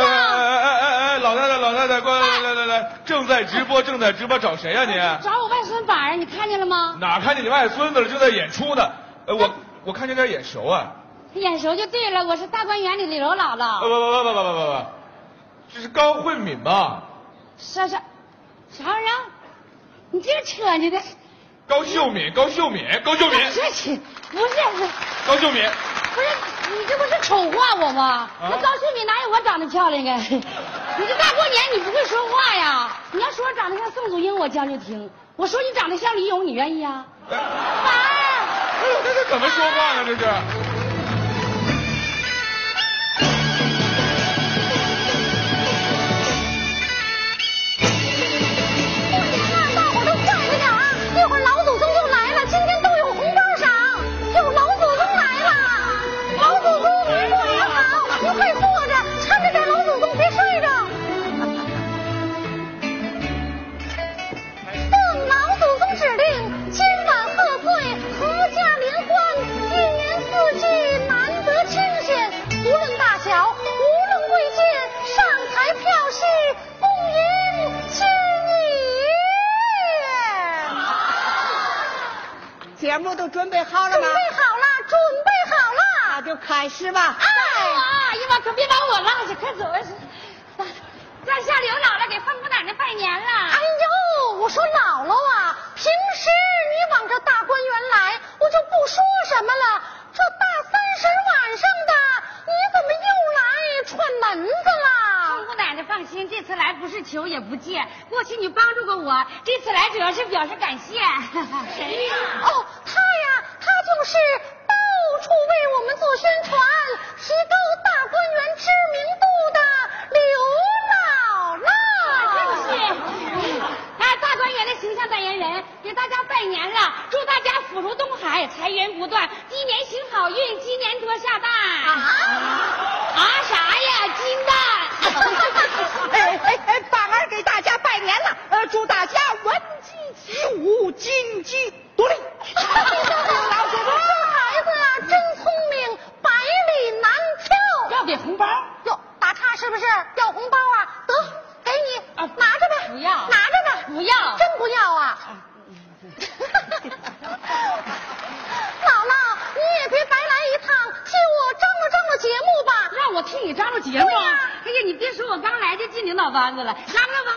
子。哎哎哎哎哎，老太太老太太，过来来来来，正在直播正在直播，找谁呀、你？找我外孙宝儿，你看见了吗？哪看见你外孙子了？正在演出呢。呃，我我看见有点眼熟啊。眼熟就对了，我是大观园里的刘姥姥。不不不不不不不不，这是高慧敏吧？啥啥啥玩意儿？你净扯你的，高秀敏，高秀敏，高秀敏，不是不是高秀敏。不是，你这不是丑化我吗？那高秀敏哪有我长得漂亮啊？你这大过年你不会说话呀？你要说我长得像宋祖英，我将就听；我说你长得像李勇，你愿意啊？哎宝儿，哎呦，这是怎么说话呢？这是。准备好了吗准备？好了，准备好了。那就开始吧。哎，阿姨妈可别把我落下，快走啊！在下刘姥姥给凤姑奶奶拜年了。哎呦，我说姥姥啊，平时你往这大观园来，我就不说什么了。这大三十晚上的，你怎么又来串门子了？凤姑奶奶放心，这次来不是求也不借，过去你帮助过我，这次来主要是表示感谢。谁呀？哦，他就是到处为我们做宣传，提高大观园知名度的刘姥姥。真是，哎，大观园的形象代言人，给大家拜年了，祝大家福如东海，财源不断，鸡年行好运，鸡年多下蛋。啊啊啥呀？金蛋。哎哎哎，芳儿给大家拜年了，呃，祝大家文鸡起舞，金鸡独立。老祖宗，这孩子啊，真聪明，百里难挑。要给红包？哟，打岔是不是？要红包啊？得，给你，拿着呗。不要，拿着吧。不要，真不要啊？姥姥，你也别白来一趟，替我张罗张罗节目吧。让我替你张罗节目？哎呀，你别说，我刚来就进领导班子了，张罗吧。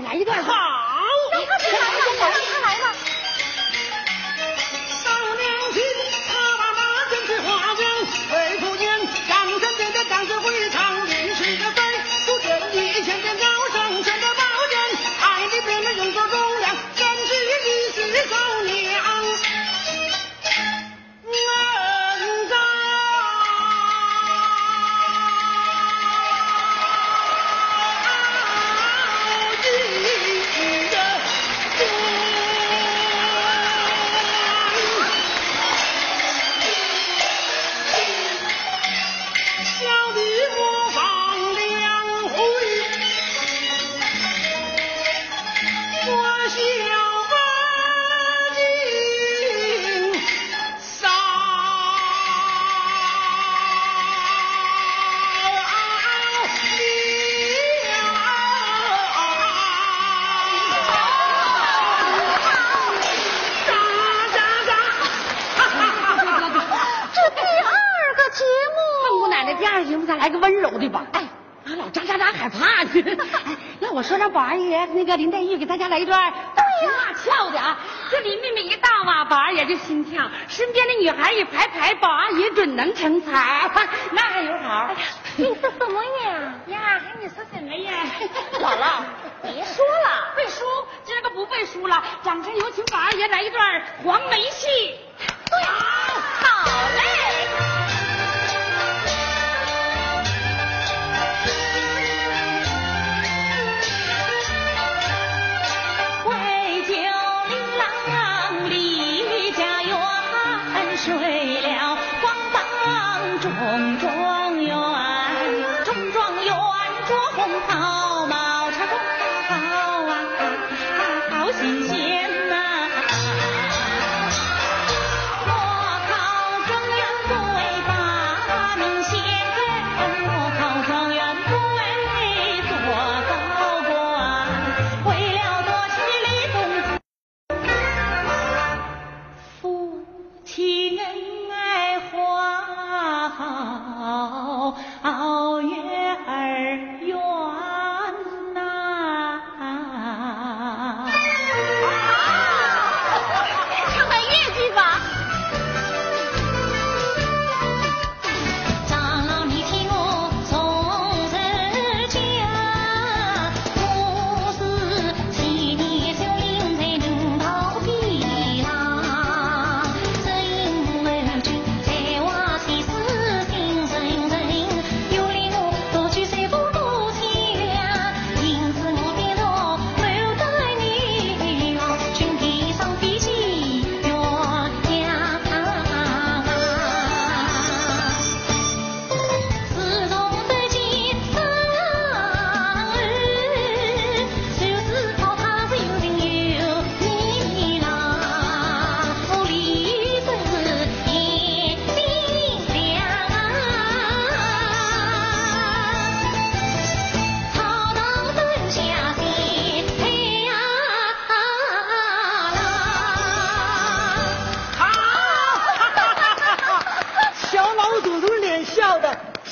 你就先给大伙儿来一段。来个温柔的吧。哎，俺老喳喳喳害怕呢。哎，那我说让宝二爷那个林黛玉给大家来一段大情大俏的啊。这林妹妹一到啊，宝二爷就心跳；身边的女孩一排排，宝二爷准能成才。那还有好。哎呀，你说什么呀？呀，你说什么呀？姥姥，别说了，背书，今儿个不背书了。掌声有请宝二爷来一段黄梅戏。对，好嘞。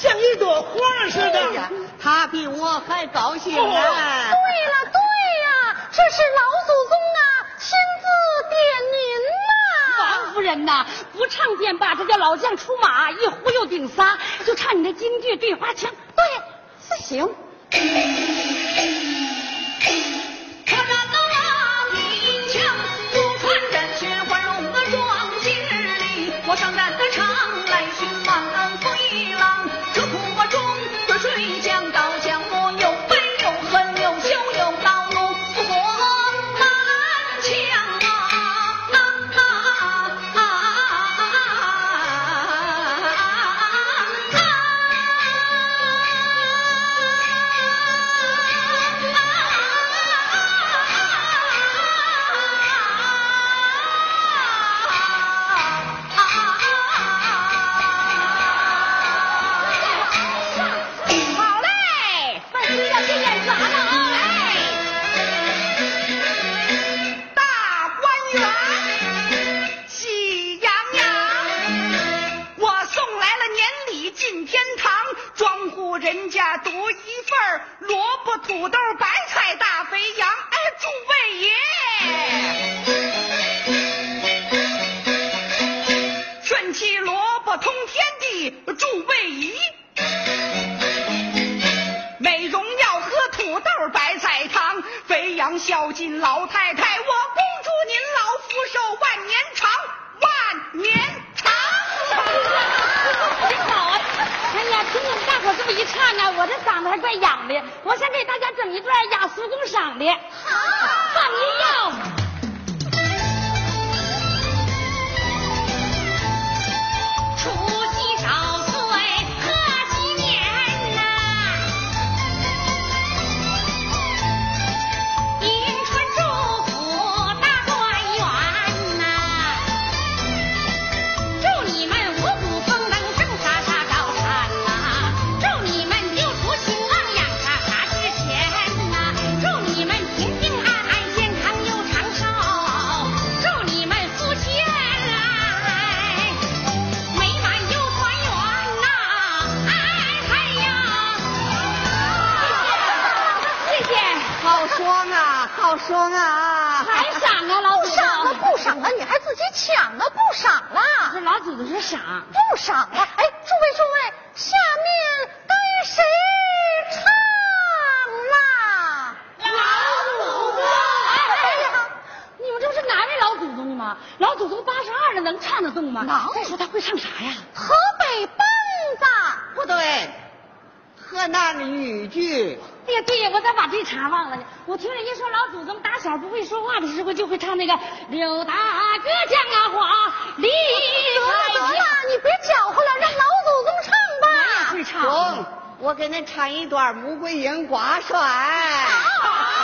皇上似的。哎呀，他比我还高兴哦呢。对了对呀，这是老祖宗啊亲自点您呐、王夫人呐，不唱便罢，这叫老将出马，一忽悠顶仨，就唱你那京剧对花腔。对，行。肥羊孝敬老太太，我恭祝您老福寿万年长，万年长。真好啊！哎呀，听你们大伙这么一唱啊，我这嗓子还怪痒的。我想给大家整一段雅俗共赏的。好放音乐。爽啊，好爽啊！还赏啊，老不祖赏了。不赏了，你还自己抢啊？不赏了这了，老祖宗说赏。不赏了。哎，诸位诸位，下面该谁唱啦？老祖宗，哎呀，你们这不是难为老祖宗的吗？老祖宗八十二了，能唱得动吗？能再说他会唱啥呀？河北梆子。不对，河南豫剧。哎呀，对呀，我咋把这茬忘了呢？我听人家说老祖宗打小不会说话的时候，就会唱那个刘大哥讲啊话，李得了。得了，你别搅和了，让老祖宗唱吧。会唱。中，我给恁唱一段《穆桂英挂帅》。好